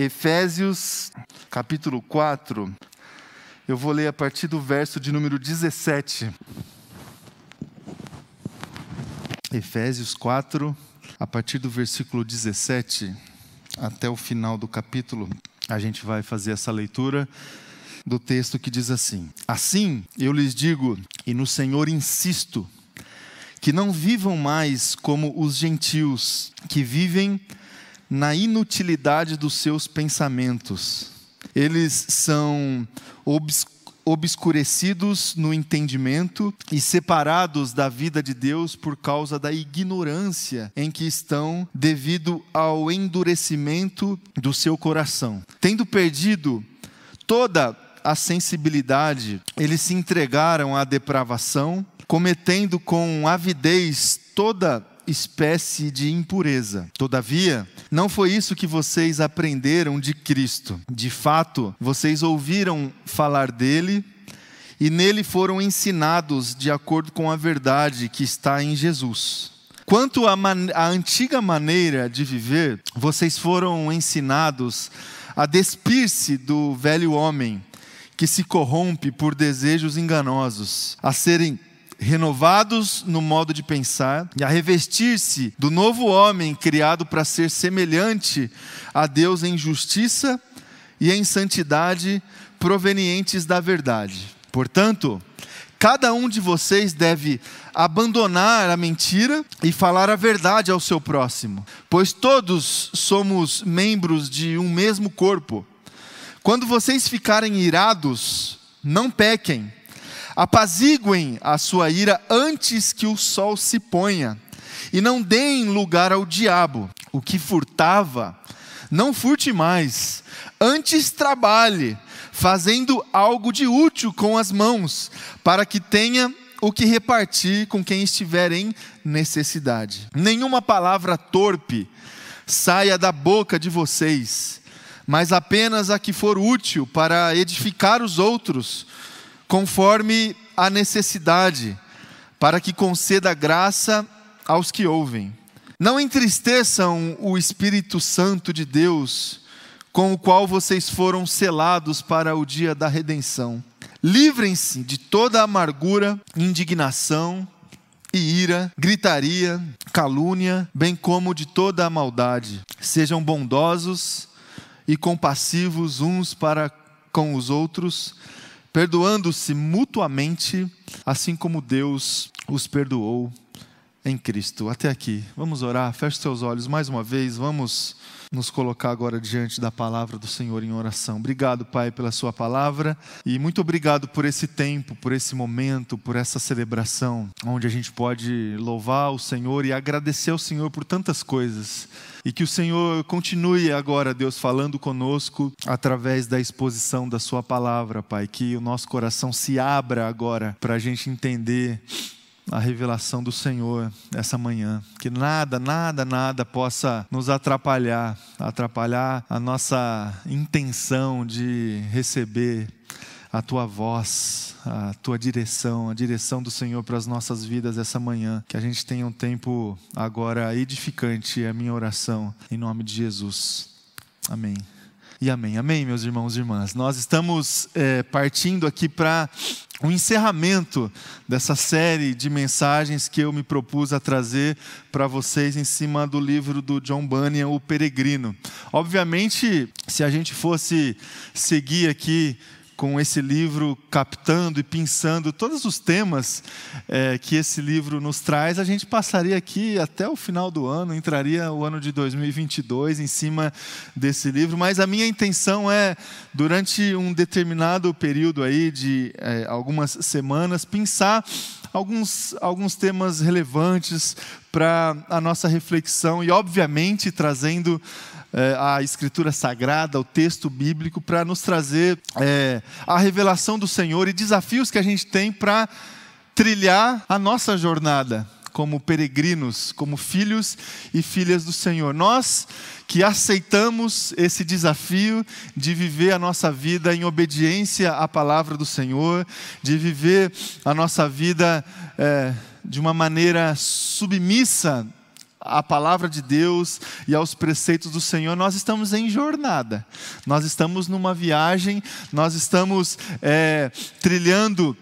Efésios, capítulo 4. Eu vou ler a partir do verso de número 17. Efésios 4, a partir do versículo 17 até o final do capítulo, a gente vai fazer essa leitura do texto que diz assim: Assim eu lhes digo, e no Senhor insisto, que não vivam mais como os gentios, que vivem na inutilidade dos seus pensamentos. Eles são obscurecidos no entendimento e separados da vida de Deus por causa da ignorância em que estão devido ao endurecimento do seu coração. Tendo perdido toda a sensibilidade, eles se entregaram à depravação, cometendo com avidez toda espécie de impureza. Todavia, não foi isso que vocês aprenderam de Cristo. De fato, vocês ouviram falar dele e nele foram ensinados de acordo com a verdade que está em Jesus. Quanto à, antiga maneira de viver, vocês foram ensinados a despir-se do velho homem que se corrompe por desejos enganosos, a serem renovados no modo de pensar e a revestir-se do novo homem criado para ser semelhante a Deus em justiça e em santidade provenientes da verdade. Portanto, cada um de vocês deve abandonar a mentira e falar a verdade ao seu próximo, pois todos somos membros de um mesmo corpo. Quando vocês ficarem irados, não pequem. Apaziguem a sua ira antes que o sol se ponha, e não deem lugar ao diabo. O que furtava, não furte mais, antes trabalhe, fazendo algo de útil com as mãos, para que tenha o que repartir com quem estiver em necessidade. Nenhuma palavra torpe saia da boca de vocês mas apenas a que for útil para edificar os outros, conforme a necessidade, para que conceda graça aos que ouvem. Não entristeçam o Espírito Santo de Deus, com o qual vocês foram selados para o dia da redenção. Livrem-se de toda amargura, indignação e ira, gritaria, calúnia, bem como de toda a maldade. Sejam bondosos e compassivos uns para com os outros, perdoando-se mutuamente, assim como Deus os perdoou em Cristo. Até aqui. Vamos orar. Feche seus olhos mais uma vez. Vamos nos colocar agora diante da palavra do Senhor em oração. Obrigado, Pai, pela Sua palavra e muito obrigado por esse tempo, por esse momento, por essa celebração, onde a gente pode louvar o Senhor e agradecer ao Senhor por tantas coisas. E que o Senhor continue agora, Deus, falando conosco através da exposição da Sua palavra, Pai. Que o nosso coração se abra agora para a gente entender a revelação do Senhor essa manhã. Que nada, nada, nada possa nos atrapalhar, atrapalhar a nossa intenção de receber a tua voz, a tua direção, a direção do Senhor para as nossas vidas essa manhã. Que a gente tenha um tempo agora edificante, é a minha oração, em nome de Jesus. Amém. E amém. Amém, meus irmãos e irmãs. Nós estamos é, partindo aqui para o encerramento dessa série de mensagens que eu me propus a trazer para vocês em cima do livro do John Bunyan, O Peregrino. Obviamente, se a gente fosse seguir aqui com esse livro, captando e pensando todos os temas é, que esse livro nos traz, a gente passaria aqui até o final do ano, entraria o ano de 2022 em cima desse livro. Mas a minha intenção é, durante um determinado período aí de é, algumas semanas, pensar alguns, alguns temas relevantes para a nossa reflexão e, obviamente, trazendo é, a Escritura Sagrada, o texto bíblico, para nos trazer é, a revelação do Senhor e desafios que a gente tem para trilhar a nossa jornada como peregrinos, como filhos e filhas do Senhor. Nós que aceitamos esse desafio de viver a nossa vida em obediência à palavra do Senhor, de viver a nossa vida é, de uma maneira submissa à palavra de Deus e aos preceitos do Senhor, nós estamos em jornada, nós estamos numa viagem, nós estamos é, trilhando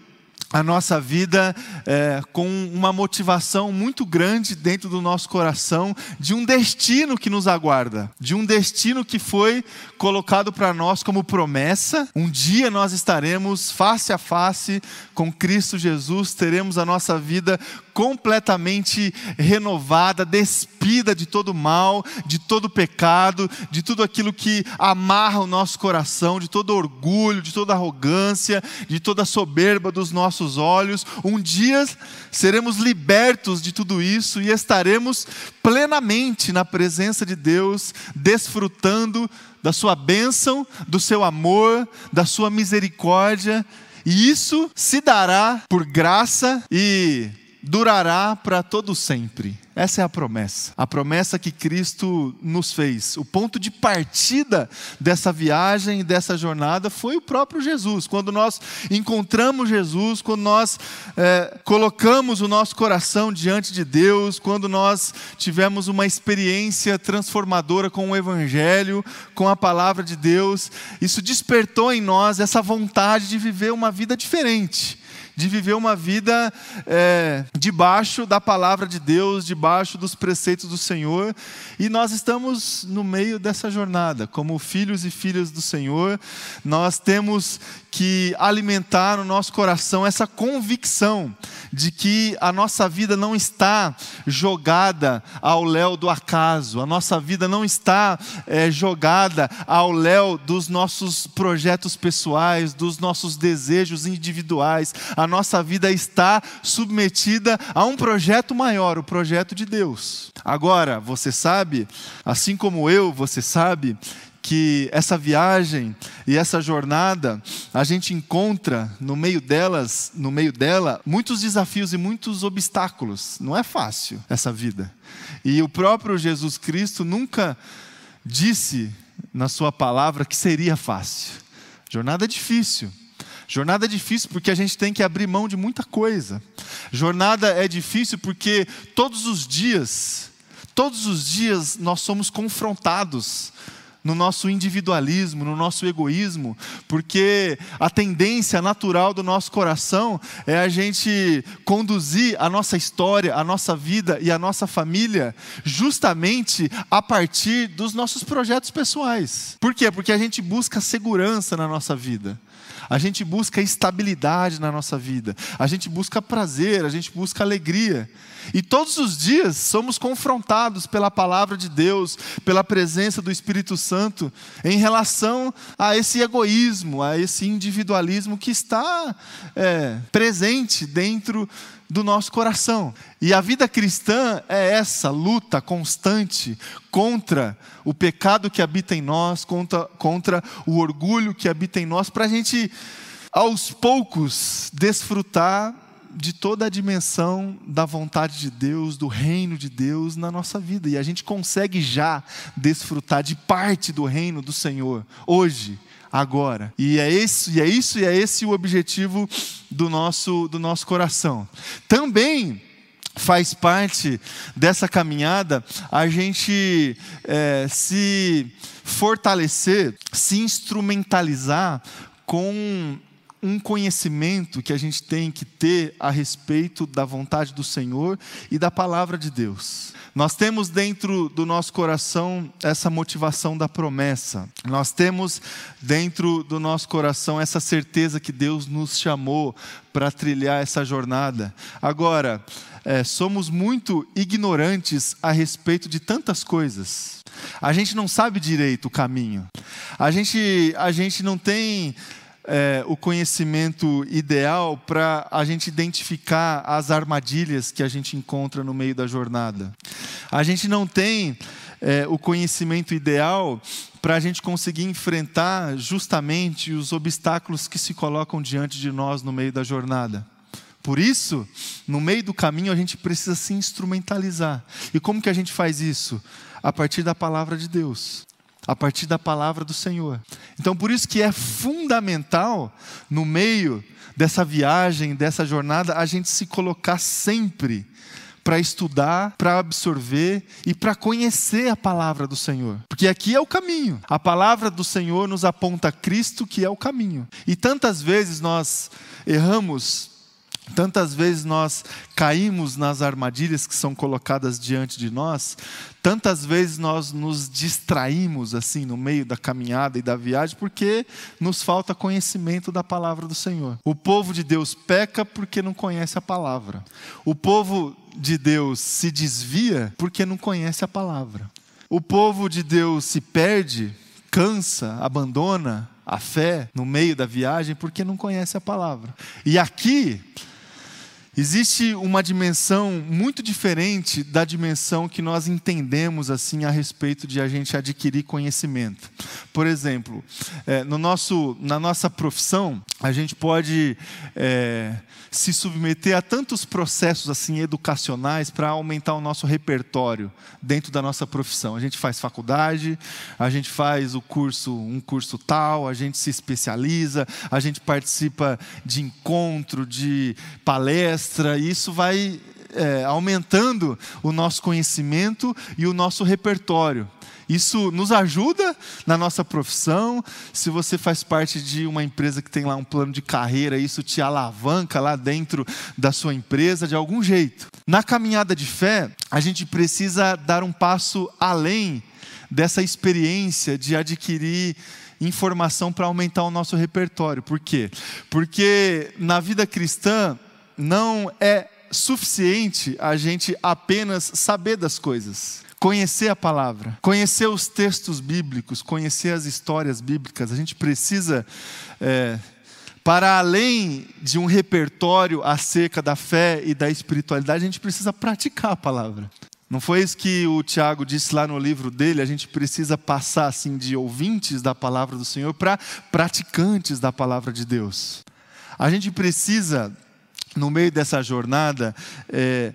a nossa vida é, com uma motivação muito grande dentro do nosso coração de um destino que nos aguarda, de um destino que foi colocado para nós como promessa. Um dia nós estaremos face a face com Cristo Jesus, teremos a nossa vida completamente renovada, despida de todo mal, de todo pecado, de tudo aquilo que amarra o nosso coração, de todo orgulho, de toda arrogância, de toda soberba dos nossos olhos. Um dia seremos libertos de tudo isso e estaremos plenamente na presença de Deus, desfrutando da sua bênção, do seu amor, da sua misericórdia. E isso se dará por graça e durará para todo sempre. Essa é a promessa. A promessa que Cristo nos fez. O ponto de partida dessa viagem, dessa jornada, foi o próprio Jesus. Quando nós encontramos Jesus, quando nós é, colocamos o nosso coração diante de Deus, quando nós tivemos uma experiência transformadora com o Evangelho, com a palavra de Deus, isso despertou em nós essa vontade de viver uma vida diferente de viver uma vida é, debaixo da palavra de Deus, debaixo dos preceitos do Senhor, e nós estamos no meio dessa jornada, como filhos e filhas do Senhor, nós temos que alimentar no nosso coração essa convicção de que a nossa vida não está jogada ao léu do acaso, a nossa vida não está é, jogada ao léu dos nossos projetos pessoais, dos nossos desejos individuais, a nossa vida está submetida a um projeto maior, o projeto de Deus. Agora, você sabe, assim como eu, você sabe, que essa viagem e essa jornada, a gente encontra no meio delas, no meio dela, muitos desafios e muitos obstáculos. Não é fácil essa vida. E o próprio Jesus Cristo nunca disse na sua palavra que seria fácil. Jornada é difícil. Jornada é difícil porque a gente tem que abrir mão de muita coisa. Jornada é difícil porque todos os dias, todos os dias nós somos confrontados no nosso individualismo, no nosso egoísmo, porque a tendência natural do nosso coração é a gente conduzir a nossa história, a nossa vida e a nossa família justamente a partir dos nossos projetos pessoais. Por quê? Porque a gente busca segurança na nossa vida. A gente busca estabilidade na nossa vida, a gente busca prazer, a gente busca alegria. E todos os dias somos confrontados pela palavra de Deus, pela presença do Espírito Santo, em relação a esse egoísmo, a esse individualismo que está é, presente dentro do nosso coração. E a vida cristã é essa luta constante contra o pecado que habita em nós, contra, contra o orgulho que habita em nós, para a gente, aos poucos, desfrutar de toda a dimensão da vontade de Deus, do reino de Deus na nossa vida. E a gente consegue já desfrutar de parte do reino do Senhor hoje, agora. E é isso, e é isso, e é esse o objetivo do nosso do nosso coração. Também faz parte dessa caminhada a gente é, se fortalecer, se instrumentalizar com um conhecimento que a gente tem que ter a respeito da vontade do Senhor e da palavra de Deus. Nós temos dentro do nosso coração essa motivação da promessa. Nós temos dentro do nosso coração essa certeza que Deus nos chamou para trilhar essa jornada. Agora, é, somos muito ignorantes a respeito de tantas coisas. A gente não sabe direito o caminho. A gente, a gente não tem é, o conhecimento ideal para a gente identificar as armadilhas que a gente encontra no meio da jornada. A gente não tem é, o conhecimento ideal para a gente conseguir enfrentar justamente os obstáculos que se colocam diante de nós no meio da jornada. Por isso, no meio do caminho, a gente precisa se instrumentalizar. E como que a gente faz isso? A partir da palavra de Deus a partir da palavra do Senhor. Então, por isso que é fundamental, no meio dessa viagem, dessa jornada, a gente se colocar sempre para estudar, para absorver e para conhecer a palavra do Senhor. Porque aqui é o caminho. A palavra do Senhor nos aponta Cristo, que é o caminho. E tantas vezes nós erramos Tantas vezes nós caímos nas armadilhas que são colocadas diante de nós, tantas vezes nós nos distraímos assim no meio da caminhada e da viagem porque nos falta conhecimento da palavra do Senhor. O povo de Deus peca porque não conhece a palavra. O povo de Deus se desvia porque não conhece a palavra. O povo de Deus se perde, cansa, abandona a fé no meio da viagem porque não conhece a palavra. E aqui Existe uma dimensão muito diferente da dimensão que nós entendemos assim a respeito de a gente adquirir conhecimento. Por exemplo, é, no nosso, na nossa profissão, a gente pode é, se submeter a tantos processos assim educacionais para aumentar o nosso repertório dentro da nossa profissão. A gente faz faculdade, a gente faz o curso, um curso tal, a gente se especializa, a gente participa de encontro, de palestra, e isso vai é, aumentando o nosso conhecimento e o nosso repertório. Isso nos ajuda na nossa profissão. Se você faz parte de uma empresa que tem lá um plano de carreira, isso te alavanca lá dentro da sua empresa de algum jeito. Na caminhada de fé, a gente precisa dar um passo além dessa experiência de adquirir informação para aumentar o nosso repertório. Por quê? Porque na vida cristã não é suficiente a gente apenas saber das coisas conhecer a palavra, conhecer os textos bíblicos, conhecer as histórias bíblicas. A gente precisa, é, para além de um repertório acerca da fé e da espiritualidade, a gente precisa praticar a palavra. Não foi isso que o Tiago disse lá no livro dele? A gente precisa passar assim de ouvintes da palavra do Senhor para praticantes da palavra de Deus. A gente precisa, no meio dessa jornada, é,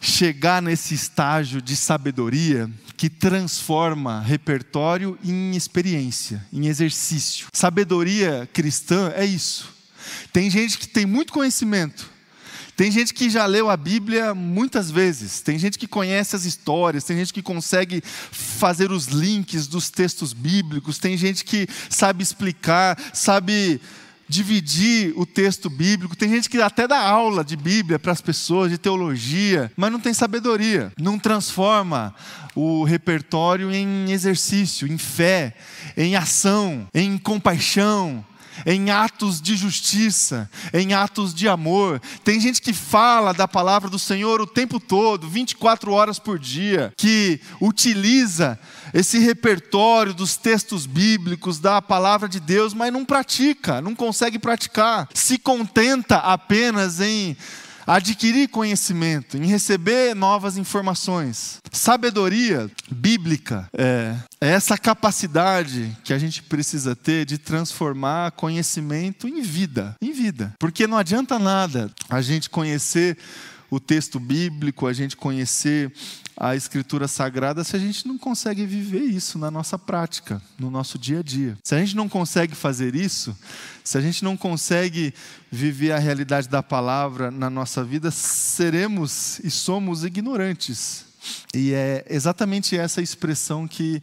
chegar nesse estágio de sabedoria que transforma repertório em experiência, em exercício. Sabedoria cristã é isso. Tem gente que tem muito conhecimento, tem gente que já leu a Bíblia muitas vezes, tem gente que conhece as histórias, tem gente que consegue fazer os links dos textos bíblicos, tem gente que sabe explicar, sabe dividir o texto bíblico. Tem gente que até dá aula de Bíblia para as pessoas, de teologia, mas não tem sabedoria. Não transforma o repertório em exercício, em fé, em ação, em compaixão, em atos de justiça, em atos de amor. Tem gente que fala da palavra do Senhor o tempo todo, 24 horas por dia, que utiliza esse repertório dos textos bíblicos, da palavra de Deus, mas não pratica, não consegue praticar. Se contenta apenas em adquirir conhecimento, em receber novas informações. Sabedoria bíblica é, é, essa capacidade que a gente precisa ter de transformar conhecimento em vida, em vida. Porque não adianta nada a gente conhecer o texto bíblico, a gente conhecer a escritura sagrada se a gente não consegue viver isso na nossa prática, no nosso dia a dia. Se a gente não consegue fazer isso, se a gente não consegue viver a realidade da palavra na nossa vida, seremos e somos ignorantes. E é exatamente essa expressão que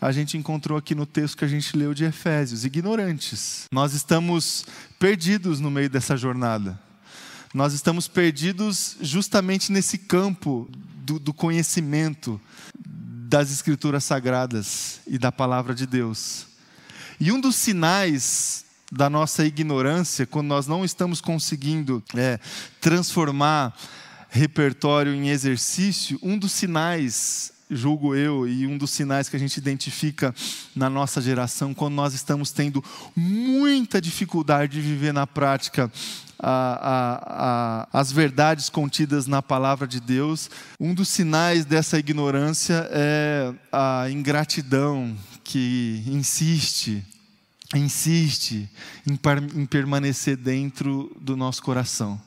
a gente encontrou aqui no texto que a gente leu de Efésios: ignorantes. Nós estamos perdidos no meio dessa jornada. Nós estamos perdidos justamente nesse campo do, do conhecimento das Escrituras Sagradas e da palavra de Deus. E um dos sinais da nossa ignorância, quando nós não estamos conseguindo é, transformar repertório em exercício, um dos sinais, julgo eu, e um dos sinais que a gente identifica na nossa geração, quando nós estamos tendo muita dificuldade de viver na prática a, a, a, as verdades contidas na palavra de Deus, um dos sinais dessa ignorância é a ingratidão que insiste, insiste em, em permanecer dentro do nosso coração.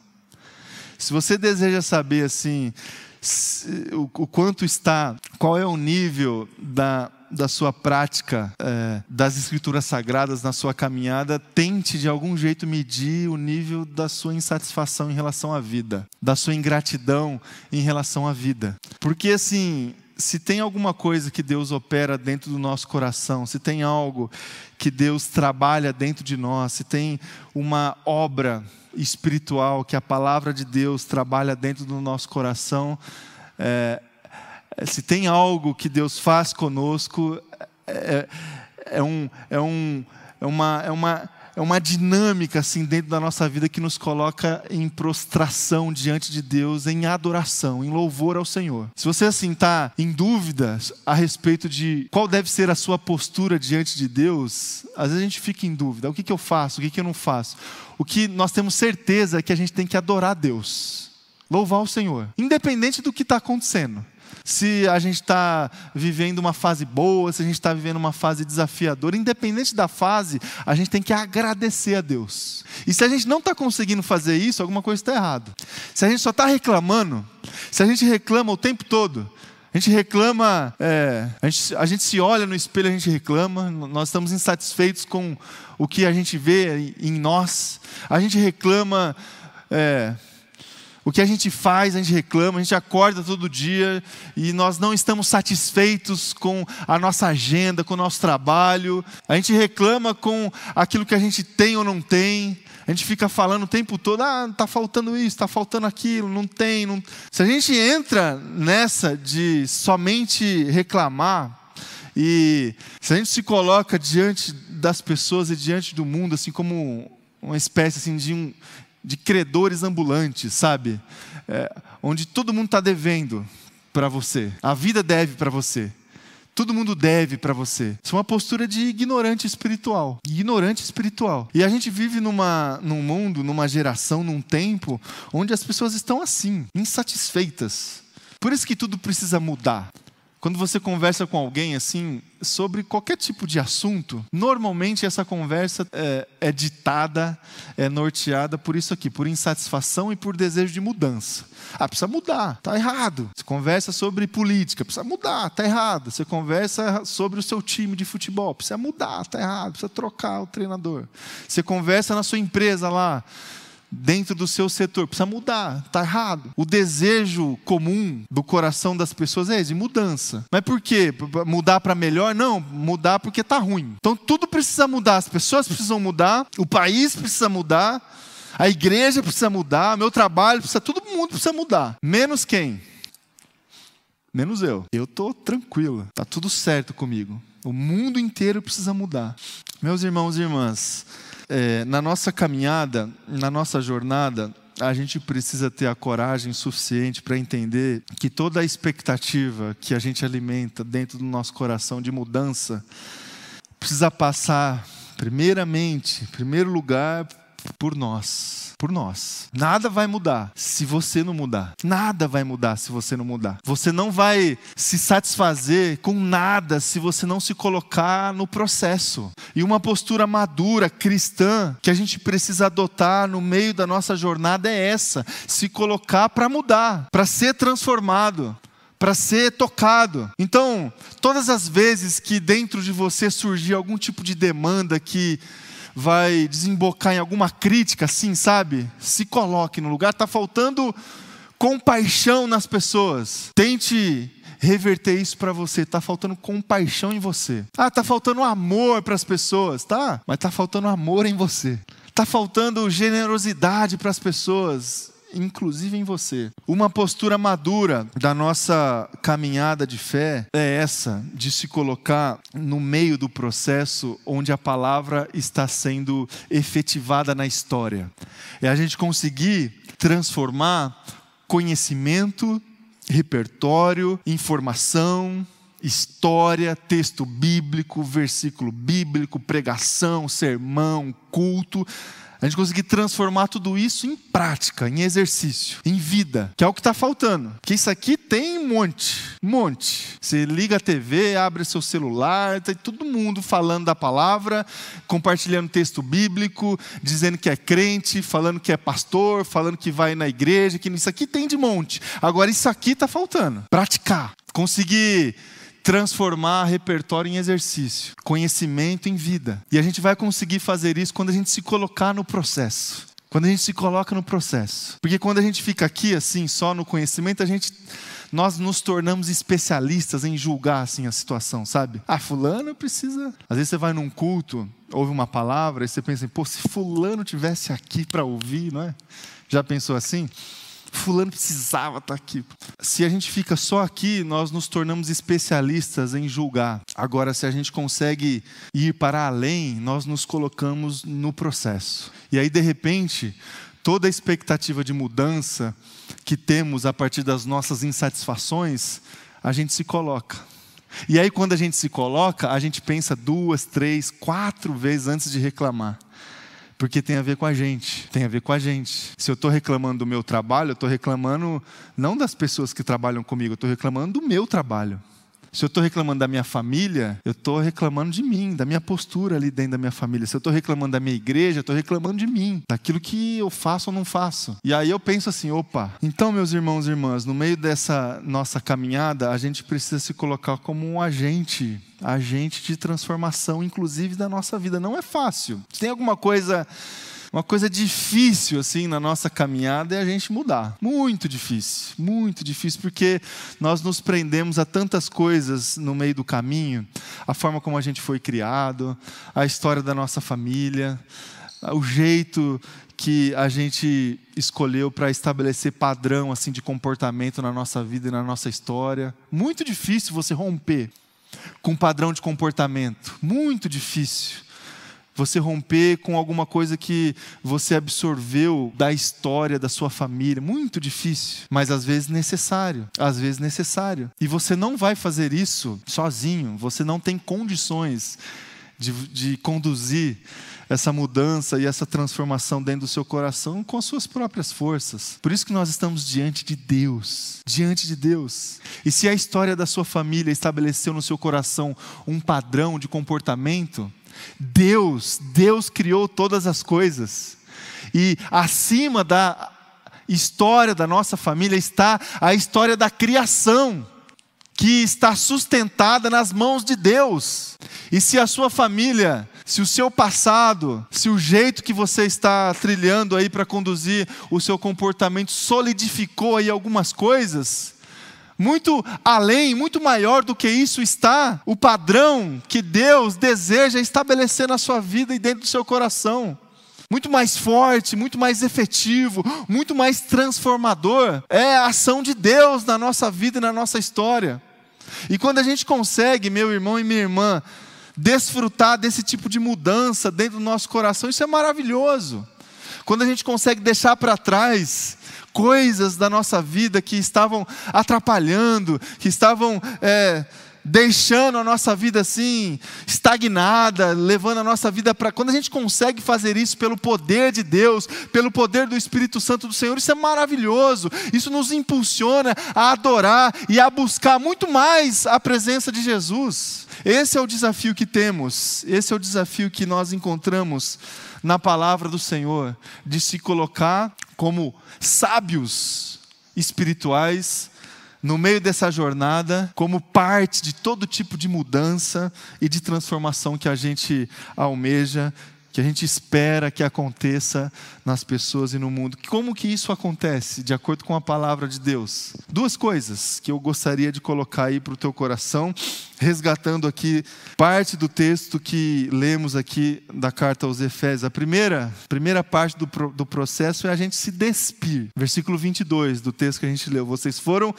Se você deseja saber assim o, quanto está, qual é o nível da da sua prática é, das escrituras sagradas na sua caminhada, tente de algum jeito medir o nível da sua insatisfação em relação à vida, da sua ingratidão em relação à vida. Porque assim, se tem alguma coisa que Deus opera dentro do nosso coração, se tem algo que Deus trabalha dentro de nós, se tem uma obra espiritual que a palavra de Deus trabalha dentro do nosso coração, é, se tem algo que Deus faz conosco, é, é, um, é, um, é, uma, é, uma, é uma dinâmica assim dentro da nossa vida que nos coloca em prostração diante de Deus, em adoração, em louvor ao Senhor. Se você assim está em dúvida a respeito de qual deve ser a sua postura diante de Deus, às vezes a gente fica em dúvida: o que, que eu faço, o que, que eu não faço? O que nós temos certeza é que a gente tem que adorar Deus, louvar o Senhor, independente do que está acontecendo se a gente está vivendo uma fase boa, se a gente está vivendo uma fase desafiadora, independente da fase, a gente tem que agradecer a Deus. E se a gente não está conseguindo fazer isso, alguma coisa está errada. Se a gente só está reclamando, se a gente reclama o tempo todo, a gente reclama, é, a, gente, a gente se olha no espelho, a gente reclama, nós estamos insatisfeitos com o que a gente vê em nós, a gente reclama. É, o que a gente faz, a gente reclama, a gente acorda todo dia e nós não estamos satisfeitos com a nossa agenda, com o nosso trabalho. A gente reclama com aquilo que a gente tem ou não tem. A gente fica falando o tempo todo, ah, está faltando isso, está faltando aquilo, não tem. Não... Se a gente entra nessa de somente reclamar, e se a gente se coloca diante das pessoas e diante do mundo, assim como uma espécie assim, de um, de credores ambulantes, sabe? É, onde todo mundo está devendo para você. A vida deve para você. Todo mundo deve para você. Isso é uma postura de ignorante espiritual. Ignorante espiritual. E a gente vive numa, num mundo, numa geração, num tempo, onde as pessoas estão assim, insatisfeitas. Por isso que tudo precisa mudar. Quando você conversa com alguém assim sobre qualquer tipo de assunto, normalmente essa conversa é, é, ditada, é norteada por isso aqui, por insatisfação e por desejo de mudança. Ah, precisa mudar, tá errado. Você conversa sobre política, precisa mudar, tá errado. Você conversa sobre o seu time de futebol, precisa mudar, tá errado, precisa trocar o treinador. Você conversa na sua empresa lá, dentro do seu setor. Precisa mudar, está errado. O desejo comum do coração das pessoas é esse, mudança. Mas por quê? Mudar para melhor? Não, mudar porque está ruim. Então tudo precisa mudar, as pessoas precisam mudar, o país precisa mudar, a igreja precisa mudar, meu trabalho precisa, todo mundo precisa mudar. Menos quem? Menos eu. Eu estou tranquilo, está tudo certo comigo. O mundo inteiro precisa mudar. Meus irmãos e irmãs, é, na nossa caminhada, na nossa jornada, a gente precisa ter a coragem suficiente para entender que toda a expectativa que a gente alimenta dentro do nosso coração de mudança precisa passar, primeiramente, em primeiro lugar, por nós por nós. Nada vai mudar se você não mudar. Nada vai mudar se você não mudar. Você não vai se satisfazer com nada se você não se colocar no processo. E uma postura madura, cristã, que a gente precisa adotar no meio da nossa jornada é essa: se colocar para mudar, para ser transformado para ser tocado. Então, todas as vezes que dentro de você surgir algum tipo de demanda que vai desembocar em alguma crítica, assim, sabe? Se coloque no lugar. Está faltando compaixão nas pessoas. Tente reverter isso para você. Está faltando compaixão em você. Ah, está faltando amor para as pessoas, tá? Mas está faltando amor em você. Está faltando generosidade para as pessoas inclusive em você. Uma postura madura da nossa caminhada de fé é essa, de se colocar no meio do processo onde a palavra está sendo efetivada na história. É a gente conseguir transformar conhecimento, repertório, informação, história, texto bíblico, versículo bíblico, pregação, sermão, culto, a gente conseguir transformar tudo isso em prática, em exercício, em vida, que é o que está faltando. Porque isso aqui tem um monte, um monte. Você liga a TV, abre seu celular, tem todo mundo falando da palavra, compartilhando texto bíblico, dizendo que é crente, falando que é pastor, falando que vai na igreja, que isso aqui tem de monte. Agora isso aqui está faltando. Praticar, conseguir transformar repertório em exercício, conhecimento em vida. E a gente vai conseguir fazer isso quando a gente se colocar no processo. Quando a gente se coloca no processo. Porque quando a gente fica aqui assim, só no conhecimento, a gente nós nos tornamos especialistas em julgar assim a situação, sabe? Ah, fulano precisa. Às vezes você vai num culto, ouve uma palavra e você pensa, pô, se fulano tivesse aqui para ouvir, não é? Já pensou assim? Fulano precisava estar tá aqui. Se a gente fica só aqui, nós nos tornamos especialistas em julgar. Agora, se a gente consegue ir para além, nós nos colocamos no processo. E aí, de repente, toda a expectativa de mudança que temos a partir das nossas insatisfações, a gente se coloca. E aí, quando a gente se coloca, a gente pensa duas, três, quatro vezes antes de reclamar. Porque tem a ver com a gente, tem a ver com a gente. Se eu estou reclamando do meu trabalho, eu estou reclamando não das pessoas que trabalham comigo, eu estou reclamando do meu trabalho. Se eu estou reclamando da minha família, eu estou reclamando de mim, da minha postura ali dentro da minha família. Se eu estou reclamando da minha igreja, eu estou reclamando de mim, daquilo que eu faço ou não faço. E aí eu penso assim: opa, então, meus irmãos e irmãs, no meio dessa nossa caminhada, a gente precisa se colocar como um agente agente de transformação, inclusive da nossa vida. Não é fácil. Se tem alguma coisa uma coisa difícil assim na nossa caminhada é a gente mudar. Muito difícil, muito difícil, porque nós nos prendemos a tantas coisas no meio do caminho, a forma como a gente foi criado, a história da nossa família, o jeito que a gente escolheu para estabelecer padrão assim de comportamento na nossa vida e na nossa história. Muito difícil você romper com padrão de comportamento, muito difícil você romper com alguma coisa que você absorveu da história da sua família. Muito difícil, mas às vezes necessário. Às vezes necessário. E você não vai fazer isso sozinho. Você não tem condições de, de conduzir essa mudança e essa transformação dentro do seu coração com as suas próprias forças. Por isso que nós estamos diante de Deus, diante de Deus. E se a história da sua família estabeleceu no seu coração um padrão de comportamento, Deus, Deus criou todas as coisas. E acima da história da nossa família está a história da criação, que está sustentada nas mãos de Deus. E se a sua família, se o seu passado, se o jeito que você está trilhando aí para conduzir o seu comportamento solidificou aí algumas coisas, muito além, muito maior do que isso está o padrão que Deus deseja estabelecer na sua vida e dentro do seu coração. Muito mais forte, muito mais efetivo, muito mais transformador é a ação de Deus na nossa vida e na nossa história. E quando a gente consegue, meu irmão e minha irmã, desfrutar desse tipo de mudança dentro do nosso coração, isso é maravilhoso. Quando a gente consegue deixar para trás coisas da nossa vida que estavam atrapalhando, que estavam é, deixando a nossa vida assim, estagnada, levando a nossa vida para. Quando a gente consegue fazer isso pelo poder de Deus, pelo poder do Espírito Santo do Senhor, isso é maravilhoso. Isso nos impulsiona a adorar e a buscar muito mais a presença de Jesus. Esse é o desafio que temos, esse é o desafio que nós encontramos na palavra do Senhor, de se colocar como sábios espirituais no meio dessa jornada, como parte de todo tipo de mudança e de transformação que a gente almeja que a gente espera que aconteça nas pessoas e no mundo. Como que isso acontece, de acordo com a palavra de Deus? Duas coisas que eu gostaria de colocar aí para o teu coração, resgatando aqui parte do texto que lemos aqui da carta aos Efésios. A primeira, primeira parte do, do processo é a gente se despir. Versículo 22 do texto que a gente leu. Vocês foram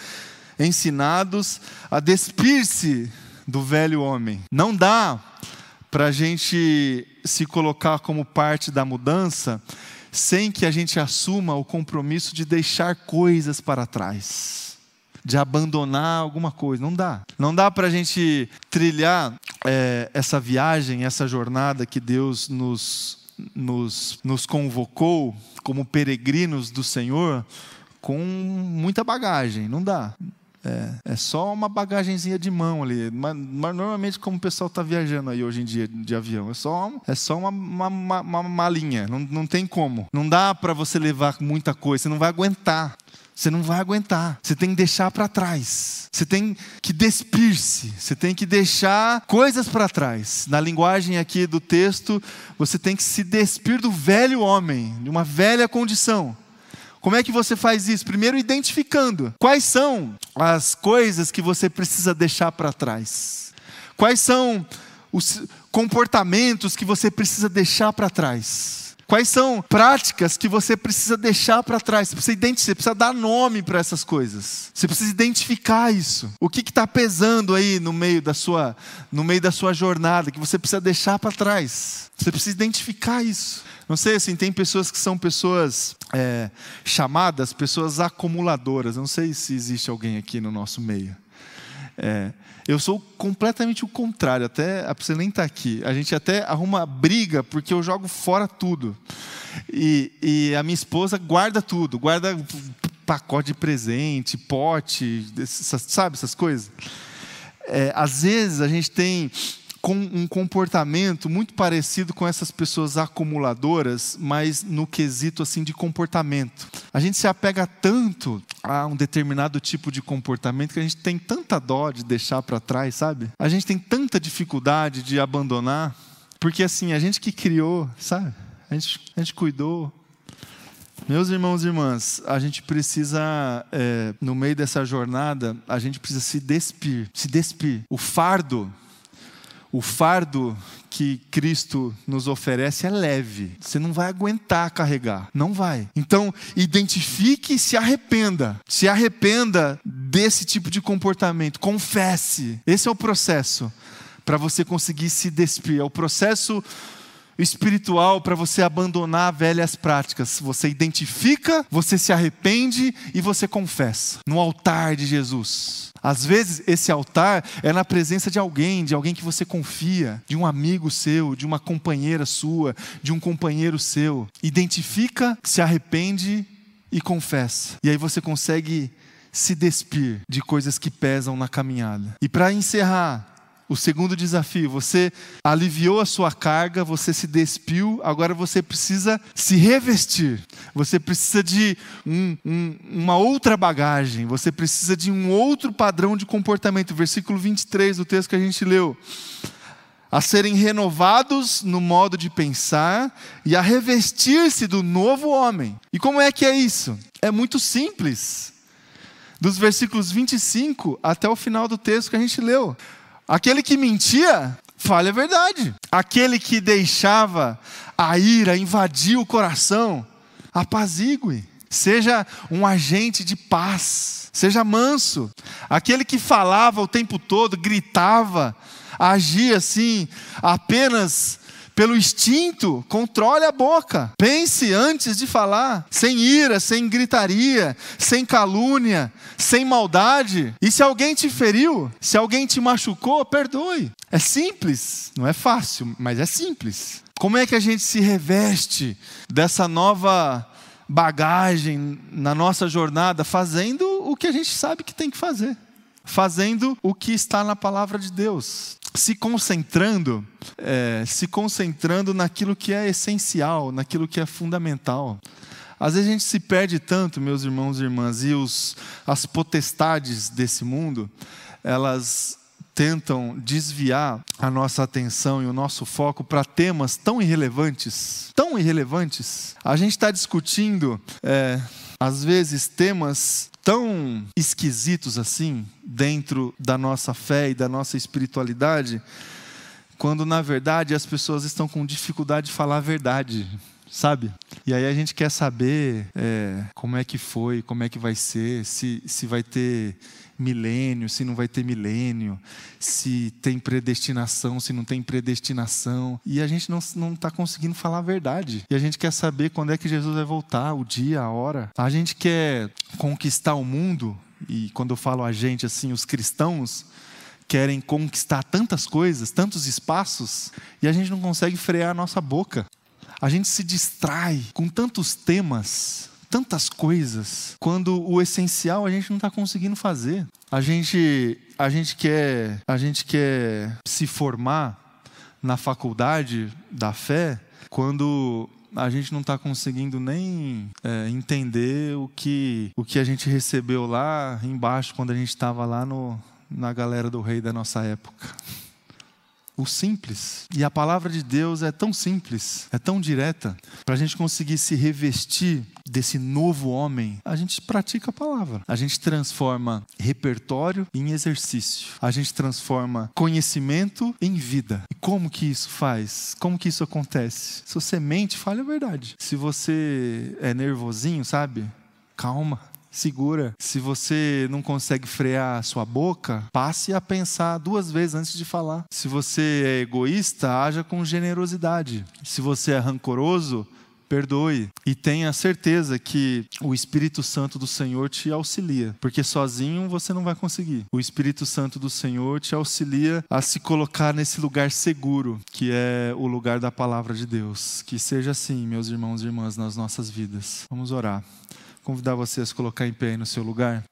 ensinados a despir-se do velho homem. Não dá para a gente se colocar como parte da mudança sem que a gente assuma o compromisso de deixar coisas para trás, de abandonar alguma coisa. Não dá. Não dá para a gente trilhar é, essa viagem, essa jornada que Deus nos, nos, nos convocou como peregrinos do Senhor com muita bagagem. Não dá. É, é só uma bagagenzinha de mão ali. Mas, mas normalmente, como o pessoal está viajando aí hoje em dia de avião, é só, é só uma, uma, uma, uma malinha. Não, não tem como. Não dá para você levar muita coisa, você não vai aguentar. Você não vai aguentar. Você tem que deixar para trás. Você tem que despir-se. Você tem que deixar coisas para trás. Na linguagem aqui do texto, você tem que se despir do velho homem, de uma velha condição. Como é que você faz isso? Primeiro, identificando quais são as coisas que você precisa deixar para trás. Quais são os comportamentos que você precisa deixar para trás. Quais são práticas que você precisa deixar para trás? Você precisa, você precisa dar nome para essas coisas. Você precisa identificar isso. O que está pesando aí no meio da sua, no meio da sua jornada que você precisa deixar para trás? Você precisa identificar isso. Não sei assim, tem pessoas que são pessoas é, chamadas pessoas acumuladoras. Não sei se existe alguém aqui no nosso meio. É, eu sou completamente o contrário, até você nem estar aqui. A gente até arruma briga porque eu jogo fora tudo. E, e a minha esposa guarda tudo, guarda pacote de presente, pote, sabe essas coisas. É, às vezes a gente tem com um comportamento muito parecido com essas pessoas acumuladoras, mas no quesito assim de comportamento. A gente se apega tanto a um determinado tipo de comportamento que a gente tem tanta dó de deixar para trás, sabe? A gente tem tanta dificuldade de abandonar, porque assim, a gente que criou, sabe? A gente, a gente cuidou, meus irmãos e irmãs, a gente precisa, é, no meio dessa jornada, a gente precisa se despir, se despir. O fardo o fardo que Cristo nos oferece é leve. Você não vai aguentar carregar. Não vai. Então, identifique e se arrependa. Se arrependa desse tipo de comportamento. Confesse. Esse é o processo para você conseguir se despir. É o processo espiritual para você abandonar velhas práticas. Você identifica, você se arrepende e você confessa no altar de Jesus. Às vezes esse altar é na presença de alguém, de alguém que você confia, de um amigo seu, de uma companheira sua, de um companheiro seu. Identifica, se arrepende e confessa. E aí você consegue se despir de coisas que pesam na caminhada. E para encerrar, o segundo desafio, você aliviou a sua carga, você se despiu, agora você precisa se revestir. Você precisa de um, um, uma outra bagagem, você precisa de um outro padrão de comportamento. Versículo 23 do texto que a gente leu. A serem renovados no modo de pensar e a revestir-se do novo homem. E como é que é isso? É muito simples. Dos versículos 25 até o final do texto que a gente leu. Aquele que mentia, fale a verdade. Aquele que deixava a ira invadir o coração, apazigue. Seja um agente de paz. Seja manso. Aquele que falava o tempo todo, gritava, agia assim, apenas pelo instinto, controle a boca. Pense antes de falar, sem ira, sem gritaria, sem calúnia, sem maldade. E se alguém te feriu, se alguém te machucou, perdoe. É simples, não é fácil, mas é simples. Como é que a gente se reveste dessa nova bagagem na nossa jornada, fazendo o que a gente sabe que tem que fazer? Fazendo o que está na palavra de Deus se concentrando, é, se concentrando naquilo que é essencial, naquilo que é fundamental. Às vezes a gente se perde tanto, meus irmãos e irmãs, e os, as potestades desse mundo, elas tentam desviar a nossa atenção e o nosso foco para temas tão irrelevantes, tão irrelevantes. A gente está discutindo, é, às vezes, temas tão esquisitos assim dentro da nossa fé e da nossa espiritualidade, quando na verdade as pessoas estão com dificuldade de falar a verdade, sabe? E aí a gente quer saber é, como é que foi, como é que vai ser, se, se vai ter milênio, se não vai ter milênio, se tem predestinação, se não tem predestinação. E a gente não está conseguindo falar a verdade. E a gente quer saber quando é que Jesus vai voltar, o dia, a hora. A gente quer conquistar o mundo, e quando eu falo a gente, assim, os cristãos querem conquistar tantas coisas, tantos espaços, e a gente não consegue frear a nossa boca. A gente se distrai com tantos temas, tantas coisas, quando o essencial a gente não está conseguindo fazer. A gente, a gente quer, a gente quer se formar na faculdade da fé quando a gente não está conseguindo nem é, entender o que, o que a gente recebeu lá embaixo quando a gente estava lá no, na galera do rei da nossa época o simples. E a palavra de Deus é tão simples, é tão direta, para a gente conseguir se revestir desse novo homem, a gente pratica a palavra. A gente transforma repertório em exercício. A gente transforma conhecimento em vida. E como que isso faz? Como que isso acontece? Se você mente, fale a verdade. Se você é nervosinho, sabe? Calma segura. Se você não consegue frear a sua boca, passe a pensar duas vezes antes de falar. Se você é egoísta, haja com generosidade. Se você é rancoroso, perdoe e tenha certeza que o Espírito Santo do Senhor te auxilia, porque sozinho você não vai conseguir. O Espírito Santo do Senhor te auxilia a se colocar nesse lugar seguro, que é o lugar da palavra de Deus. Que seja assim, meus irmãos e irmãs, nas nossas vidas. Vamos orar convidar você a colocar em pé aí no seu lugar.